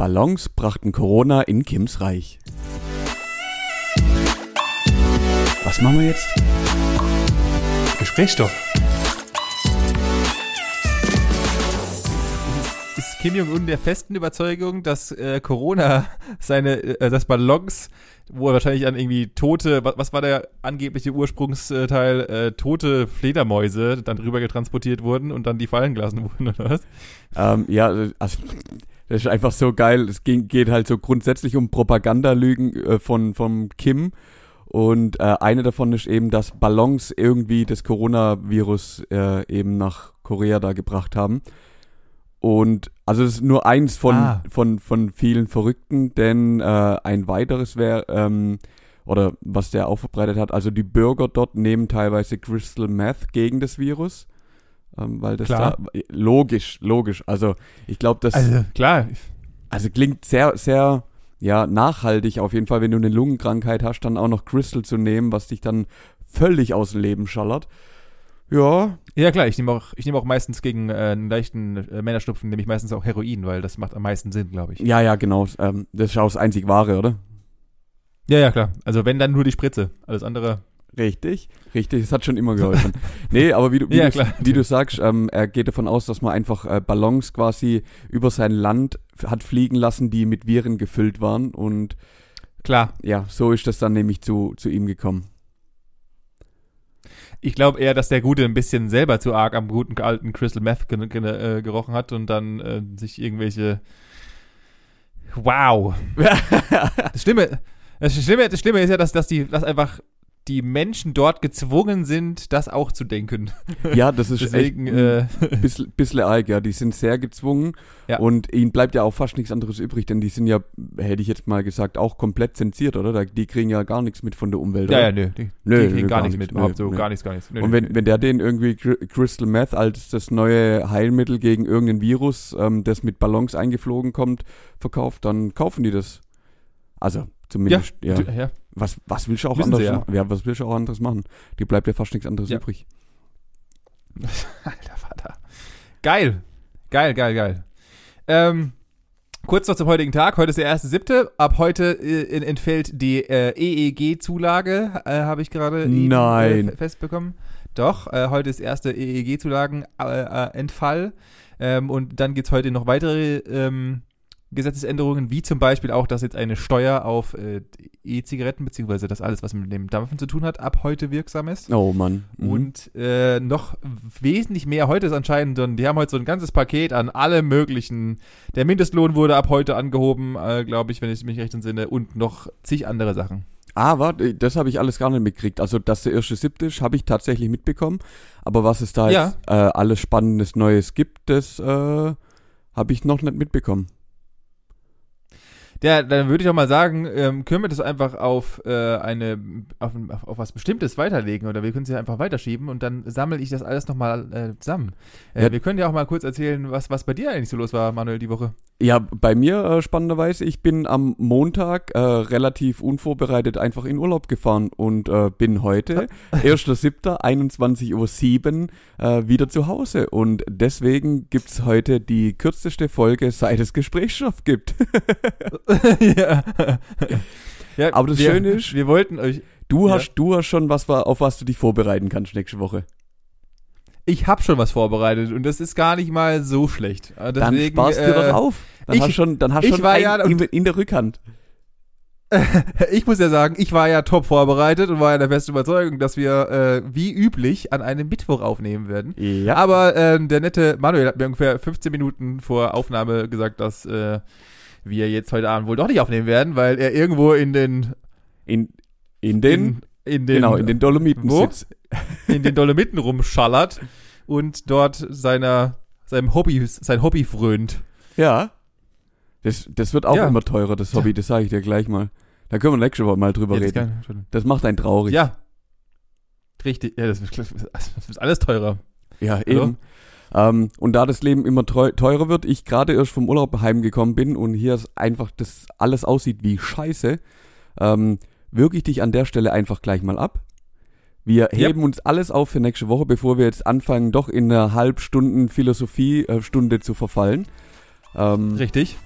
Ballons brachten Corona in Kims Reich. Was machen wir jetzt? Gesprächsstoff. Ist Kim Jong-un der festen Überzeugung, dass äh, Corona seine, äh, das Ballons, wo er wahrscheinlich an irgendwie tote, was, was war der angebliche Ursprungsteil, äh, tote Fledermäuse dann rüber getransportiert wurden und dann die fallen gelassen wurden, oder was? Ähm, ja, also das ist einfach so geil. Es ging, geht halt so grundsätzlich um Propagandalügen äh, von vom Kim. Und äh, eine davon ist eben, dass Ballons irgendwie das Coronavirus äh, eben nach Korea da gebracht haben. Und also das ist nur eins von, Ah. von, von vielen Verrückten, denn äh, ein weiteres wäre, ähm, oder was der auch verbreitet hat, also die Bürger dort nehmen teilweise Crystal Meth gegen das Virus. Ähm, weil das Klar. da logisch, logisch. Also ich glaube, das Also, klar. also klingt sehr, sehr, ja, nachhaltig auf jeden Fall, wenn du eine Lungenkrankheit hast, dann auch noch Crystal zu nehmen, was dich dann völlig aus dem Leben schallert. Ja, Ja, klar, ich nehme auch, ich nehme auch meistens gegen äh, einen leichten äh, Männerschnupfen, nehme ich meistens auch Heroin, weil das macht am meisten Sinn, glaube ich. ja, ja, genau. Ähm, das ist auch das einzig Wahre, oder? Ja, ja, klar. Also wenn dann nur die Spritze. Alles andere. Richtig, richtig, das hat schon immer geholfen. nee, aber wie du, wie, Ja, du, wie du sagst, ähm, er geht davon aus, dass man einfach äh, Ballons quasi über sein Land hat fliegen lassen, die mit Viren gefüllt waren und Klar. ja, so ist das dann nämlich zu, zu ihm gekommen. Ich glaube eher, dass der Gute ein bisschen selber zu arg am guten alten Crystal Meth ge ge äh, gerochen hat und dann äh, sich irgendwelche. Wow. Das Schlimme, das Schlimme, das Schlimme ist ja, dass, dass die, dass einfach die Menschen dort gezwungen sind, das auch zu denken. ja, das ist Deswegen, echt äh, ein bisschen, bisschen arg, ja. Die sind sehr gezwungen Ja. und ihnen bleibt ja auch fast nichts anderes übrig, denn die sind ja, hätte ich jetzt mal gesagt, auch komplett zensiert, oder? Die kriegen ja gar nichts mit von der Umwelt. ja, oder? ja, nö. Die, Nö, die kriegen nö, gar gar nichts mit. Überhaupt nö, so, gar nichts, gar nichts. Und wenn, wenn der den irgendwie Cr- Crystal Meth als das neue Heilmittel gegen irgendein Virus, ähm, das mit Ballons eingeflogen kommt, verkauft, dann kaufen die das. Also, zumindest, ja. du- ja. Was, was willst du auch Müssen anderes ja. machen? Ja, was willst du auch anderes machen? Die bleibt ja fast nichts anderes Ja. übrig. Alter Vater. Geil. Geil, geil, geil. Ähm, kurz noch zum heutigen Tag. Heute ist der 1.7. Ab heute äh, entfällt die äh, EEG-Zulage, äh, habe ich gerade. Äh, festbekommen. Doch, äh, heute ist erste EEG-Zulagen-Entfall. ähm, und dann gibt's heute noch weitere ähm, Gesetzesänderungen, wie zum Beispiel auch, dass jetzt eine Steuer auf äh, E-Zigaretten, beziehungsweise das alles, was mit dem Dampfen zu tun hat, ab heute wirksam ist. Oh Mann. Mhm. Und äh, noch wesentlich mehr heute ist anscheinend, und die haben heute so ein ganzes Paket an alle möglichen. Der Mindestlohn wurde ab heute angehoben, äh, glaube ich, wenn ich mich recht entsinne, und noch zig andere Sachen. Aber äh, das habe ich alles gar nicht mitgekriegt. Also, dass der erste siebte ist, habe ich tatsächlich mitbekommen. Aber was es da Ja. jetzt äh, alles Spannendes Neues gibt, das äh, habe ich noch nicht mitbekommen. Ja, dann würde ich auch mal sagen, ähm, können wir das einfach auf äh, eine auf, auf, auf was Bestimmtes weiterlegen oder wir können es ja einfach weiterschieben und dann sammle ich das alles nochmal äh, zusammen. Äh, Ja. Wir können ja auch mal kurz erzählen, was, was bei dir eigentlich so los war, Manuel, die Woche. Ja, bei mir äh, spannenderweise, ich bin am Montag äh, relativ unvorbereitet einfach in Urlaub gefahren und äh, bin heute, 1.7., 21.07 Uhr, äh, wieder zu Hause. Und deswegen gibt's heute die kürzeste Folge, seit es Gesprächsstoff gibt. ja. ja. Aber das wir, Schöne ist- wir wollten euch, Du Ja. hast, du hast schon was, wa- auf was du dich vorbereiten kannst nächste Woche. Ich habe schon was vorbereitet und das ist gar nicht mal so schlecht. Äh, Dann Deswegen, sparst dir äh, doch auf. Dann ich- hast schon, dann hast schon war ja- in, in der Rückhand. Ich muss ja sagen, ich war ja top vorbereitet und war ja der festen Überzeugung, dass wir äh, wie üblich an einem Mittwoch aufnehmen werden. Ja. Aber ähm, der nette Manuel hat mir ungefähr 15 Minuten vor Aufnahme gesagt, dass äh, wir jetzt heute Abend wohl doch nicht aufnehmen werden, weil er irgendwo in den In, in den, in, den genau, in den Dolomiten Wo? sitzt. in den Dolomiten rumschallert und dort seiner seinem Hobby sein Hobby frönt. Ja. Das, das wird auch Ja. immer teurer, das Hobby, das sage ich dir gleich mal. Da können wir nächste Woche mal drüber Ja, das reden. kann- Das macht einen traurig. ja. Richtig, ja, das wird, das wird alles teurer. Ja, Hallo? eben. Ähm, und da das Leben immer teurer wird, ich gerade erst vom Urlaub heimgekommen bin und hier einfach das alles aussieht wie Scheiße, ähm, würge ich dich an der Stelle einfach gleich mal ab. Wir Yep. heben uns alles auf für nächste Woche, bevor wir jetzt anfangen, doch in einer Halbstunden Philosophie-Stunde zu verfallen. Ähm, Richtig.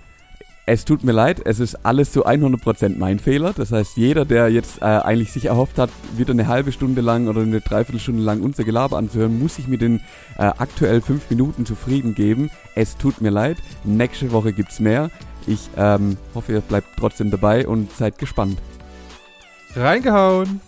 Es tut mir leid, es ist alles zu 100% mein Fehler. Das heißt, jeder, der jetzt äh, eigentlich sich erhofft hat, wieder eine halbe Stunde lang oder eine Dreiviertelstunde lang unser Gelaber anzuhören, muss sich mit den äh, aktuell fünf Minuten zufrieden geben. Es tut mir leid. Nächste Woche gibt's mehr. Ich ähm, hoffe, ihr bleibt trotzdem dabei und seid gespannt. Reingehauen!